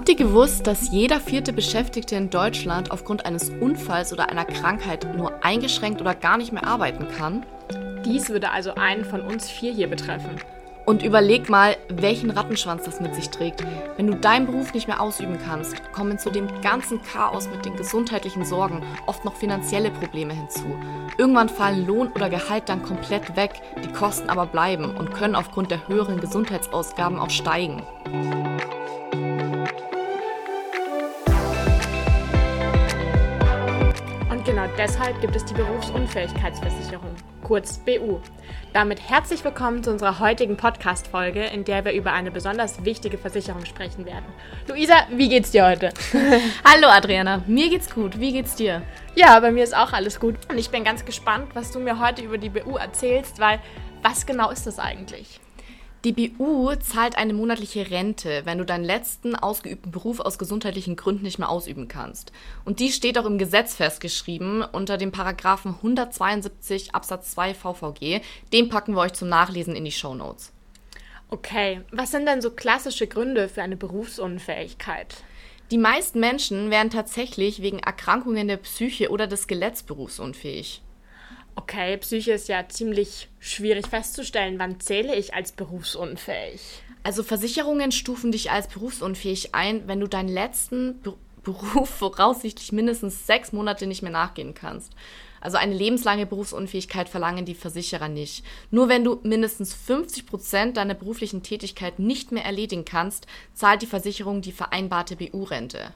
Habt ihr gewusst, dass jeder vierte Beschäftigte in Deutschland aufgrund eines Unfalls oder einer Krankheit nur eingeschränkt oder gar nicht mehr arbeiten kann? Dies würde also einen von uns vier hier betreffen. Und überleg mal, welchen Rattenschwanz das mit sich trägt. Wenn du deinen Beruf nicht mehr ausüben kannst, kommen zu dem ganzen Chaos mit den gesundheitlichen Sorgen oft noch finanzielle Probleme hinzu. Irgendwann fallen Lohn oder Gehalt dann komplett weg, die Kosten aber bleiben und können aufgrund der höheren Gesundheitsausgaben auch steigen. Deshalb gibt es die Berufsunfähigkeitsversicherung, kurz BU. Damit herzlich willkommen zu unserer heutigen Podcast-Folge, in der wir über eine besonders wichtige Versicherung sprechen werden. Luisa, wie geht's dir heute? Hallo Adriana, mir geht's gut. Wie geht's dir? Ja, bei mir ist auch alles gut. Und ich bin ganz gespannt, was du mir heute über die BU erzählst, weil was genau ist das eigentlich? Die BU zahlt eine monatliche Rente, wenn du deinen letzten ausgeübten Beruf aus gesundheitlichen Gründen nicht mehr ausüben kannst. Und die steht auch im Gesetz festgeschrieben unter dem Paragraphen 172 Absatz 2 VVG. Den packen wir euch zum Nachlesen in die Show Notes. Okay, was sind denn so klassische Gründe für eine Berufsunfähigkeit? Die meisten Menschen werden tatsächlich wegen Erkrankungen der Psyche oder des Skeletts berufsunfähig. Okay, Psyche ist ja ziemlich schwierig festzustellen. Wann zähle ich als berufsunfähig? Also Versicherungen stufen dich als berufsunfähig ein, wenn du deinen letzten Be Beruf voraussichtlich mindestens sechs Monate nicht mehr nachgehen kannst. Also eine lebenslange Berufsunfähigkeit verlangen die Versicherer nicht. Nur wenn du mindestens 50 Prozent deiner beruflichen Tätigkeit nicht mehr erledigen kannst, zahlt die Versicherung die vereinbarte BU-Rente.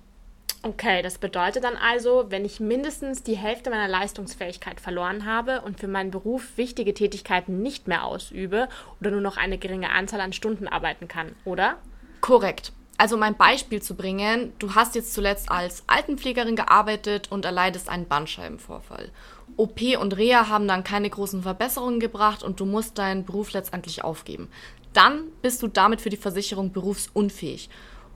Okay, das bedeutet dann also, wenn ich mindestens die Hälfte meiner Leistungsfähigkeit verloren habe und für meinen Beruf wichtige Tätigkeiten nicht mehr ausübe oder nur noch eine geringe Anzahl an Stunden arbeiten kann, oder? Korrekt. Also um ein Beispiel zu bringen, du hast jetzt zuletzt als Altenpflegerin gearbeitet und erleidest einen Bandscheibenvorfall. OP und Reha haben dann keine großen Verbesserungen gebracht und du musst deinen Beruf letztendlich aufgeben. Dann bist du damit für die Versicherung berufsunfähig.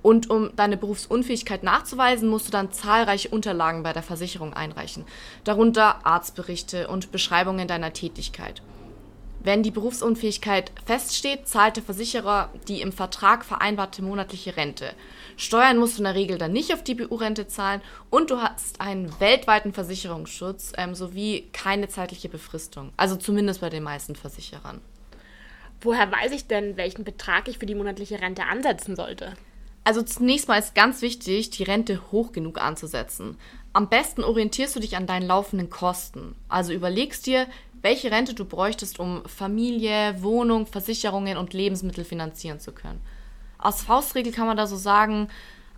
Und um deine Berufsunfähigkeit nachzuweisen, musst du dann zahlreiche Unterlagen bei der Versicherung einreichen, darunter Arztberichte und Beschreibungen deiner Tätigkeit. Wenn die Berufsunfähigkeit feststeht, zahlt der Versicherer die im Vertrag vereinbarte monatliche Rente. Steuern musst du in der Regel dann nicht auf die BU-Rente zahlen und du hast einen weltweiten Versicherungsschutz ähm, sowie keine zeitliche Befristung. Also zumindest bei den meisten Versicherern. Woher weiß ich denn, welchen Betrag ich für die monatliche Rente ansetzen sollte? Also zunächst mal ist ganz wichtig, die Rente hoch genug anzusetzen. Am besten orientierst du dich an deinen laufenden Kosten. Also überlegst dir, welche Rente du bräuchtest, um Familie, Wohnung, Versicherungen und Lebensmittel finanzieren zu können. Als Faustregel kann man da so sagen,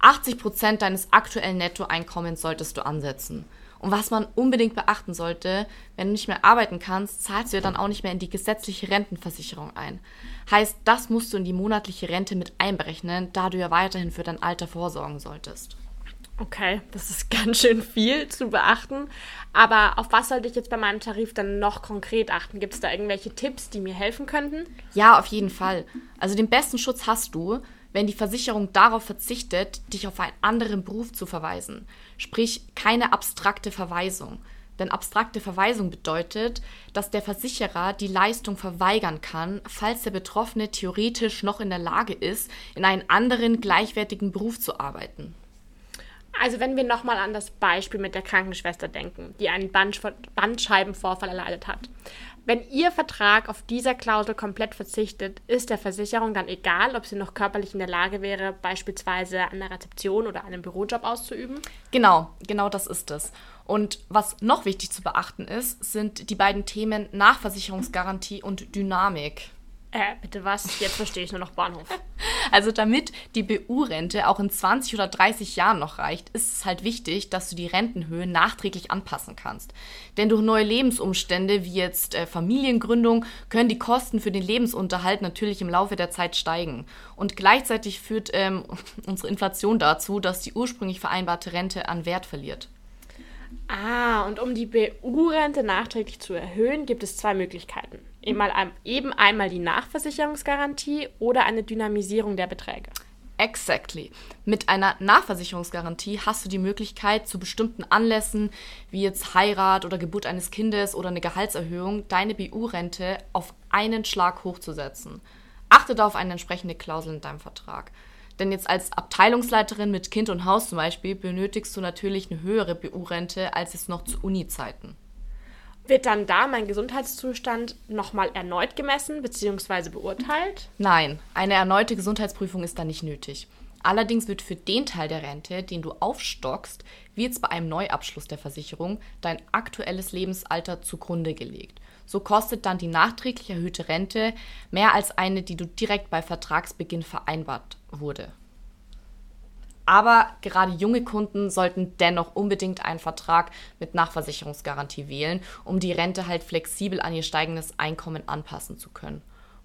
80 Prozent deines aktuellen Nettoeinkommens solltest du ansetzen. Und was man unbedingt beachten sollte, wenn du nicht mehr arbeiten kannst, zahlst du ja dann auch nicht mehr in die gesetzliche Rentenversicherung ein. Heißt, das musst du in die monatliche Rente mit einberechnen, da du ja weiterhin für dein Alter vorsorgen solltest. Okay, das ist ganz schön viel zu beachten. Aber auf was sollte ich jetzt bei meinem Tarif dann noch konkret achten? Gibt es da irgendwelche Tipps, die mir helfen könnten? Ja, auf jeden Fall. Also den besten Schutz hast du, wenn die Versicherung darauf verzichtet, dich auf einen anderen Beruf zu verweisen. Sprich, keine abstrakte Verweisung. Denn abstrakte Verweisung bedeutet, dass der Versicherer die Leistung verweigern kann, falls der Betroffene theoretisch noch in der Lage ist, in einen anderen gleichwertigen Beruf zu arbeiten. Also wenn wir nochmal an das Beispiel mit der Krankenschwester denken, die einen Bandscheibenvorfall erleidet hat. Wenn Ihr Vertrag auf dieser Klausel komplett verzichtet, ist der Versicherung dann egal, ob sie noch körperlich in der Lage wäre, beispielsweise an der Rezeption oder einem Bürojob auszuüben? Genau, genau das ist es. Und was noch wichtig zu beachten ist, sind die beiden Themen Nachversicherungsgarantie und Dynamik. Äh, bitte was? Jetzt verstehe ich nur noch Bahnhof. Also damit die BU-Rente auch in 20 oder 30 Jahren noch reicht, ist es halt wichtig, dass du die Rentenhöhe nachträglich anpassen kannst. Denn durch neue Lebensumstände wie jetzt äh, Familiengründung können die Kosten für den Lebensunterhalt natürlich im Laufe der Zeit steigen. Und gleichzeitig führt ähm, unsere Inflation dazu, dass die ursprünglich vereinbarte Rente an Wert verliert. Ah, und um die BU-Rente nachträglich zu erhöhen, gibt es zwei Möglichkeiten. Eben einmal die Nachversicherungsgarantie oder eine Dynamisierung der Beträge. Exactly. Mit einer Nachversicherungsgarantie hast du die Möglichkeit, zu bestimmten Anlässen, wie jetzt Heirat oder Geburt eines Kindes oder eine Gehaltserhöhung, deine BU-Rente auf einen Schlag hochzusetzen. Achte da auf eine entsprechende Klausel in deinem Vertrag. Denn jetzt als Abteilungsleiterin mit Kind und Haus zum Beispiel benötigst du natürlich eine höhere BU-Rente als jetzt noch zu Uni-Zeiten. Wird dann da mein Gesundheitszustand nochmal erneut gemessen bzw. beurteilt? Nein, eine erneute Gesundheitsprüfung ist da nicht nötig. Allerdings wird für den Teil der Rente, den du aufstockst, wie jetzt bei einem Neuabschluss der Versicherung, dein aktuelles Lebensalter zugrunde gelegt. So kostet dann die nachträglich erhöhte Rente mehr als eine, die du direkt bei Vertragsbeginn vereinbart wurde. Aber gerade junge Kunden sollten dennoch unbedingt einen Vertrag mit Nachversicherungsgarantie wählen, um die Rente halt flexibel an ihr steigendes Einkommen anpassen zu können.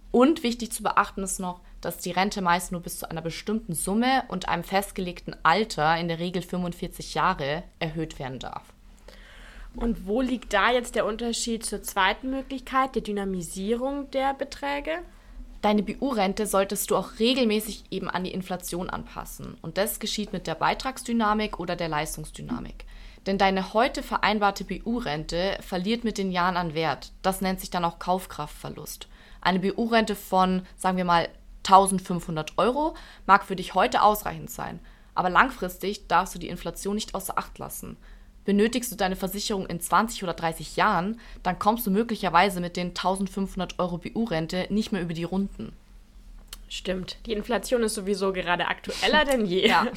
Und wichtig zu beachten ist noch, dass die Rente meist nur bis zu einer bestimmten Summe und einem festgelegten Alter, in der Regel 45 Jahre, erhöht werden darf. Und wo liegt da jetzt der Unterschied zur zweiten Möglichkeit, der Dynamisierung der Beträge? Deine BU-Rente solltest du auch regelmäßig eben an die Inflation anpassen. Und das geschieht mit der Beitragsdynamik oder der Leistungsdynamik. Denn deine heute vereinbarte BU-Rente verliert mit den Jahren an Wert. Das nennt sich dann auch Kaufkraftverlust. Eine BU-Rente von, sagen wir mal, 1500 Euro mag für dich heute ausreichend sein, aber langfristig darfst du die Inflation nicht außer Acht lassen. Benötigst du deine Versicherung in 20 oder 30 Jahren, dann kommst du möglicherweise mit den 1500 Euro BU-Rente nicht mehr über die Runden. Stimmt, die Inflation ist sowieso gerade aktueller denn je. Ja.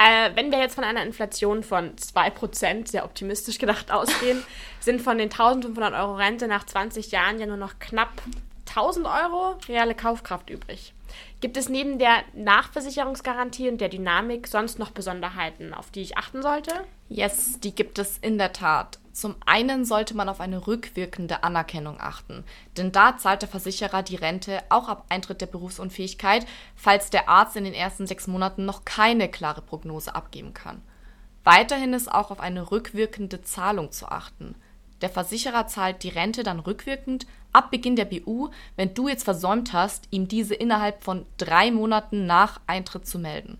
Äh, wenn wir jetzt von einer Inflation von 2%, sehr optimistisch gedacht, ausgehen, sind von den 1500 Euro Rente nach 20 Jahren ja nur noch knapp 1000 Euro reale Kaufkraft übrig. Gibt es neben der Nachversicherungsgarantie und der Dynamik sonst noch Besonderheiten, auf die ich achten sollte? Yes, die gibt es in der Tat. Zum einen sollte man auf eine rückwirkende Anerkennung achten, denn da zahlt der Versicherer die Rente auch ab Eintritt der Berufsunfähigkeit, falls der Arzt in den ersten sechs Monaten noch keine klare Prognose abgeben kann. Weiterhin ist auch auf eine rückwirkende Zahlung zu achten. Der Versicherer zahlt die Rente dann rückwirkend ab Beginn der BU, wenn du jetzt versäumt hast, ihm diese innerhalb von drei Monaten nach Eintritt zu melden.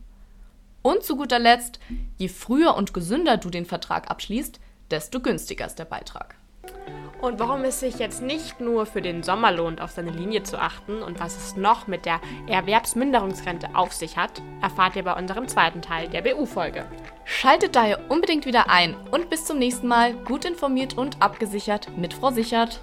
Und zu guter Letzt, je früher und gesünder du den Vertrag abschließt, desto günstiger ist der Beitrag. Und warum es sich jetzt nicht nur für den Sommer lohnt, auf seine Linie zu achten und was es noch mit der Erwerbsminderungsrente auf sich hat, erfahrt ihr bei unserem zweiten Teil der BU-Folge. Schaltet daher unbedingt wieder ein und bis zum nächsten Mal gut informiert und abgesichert mit Frau Sichert.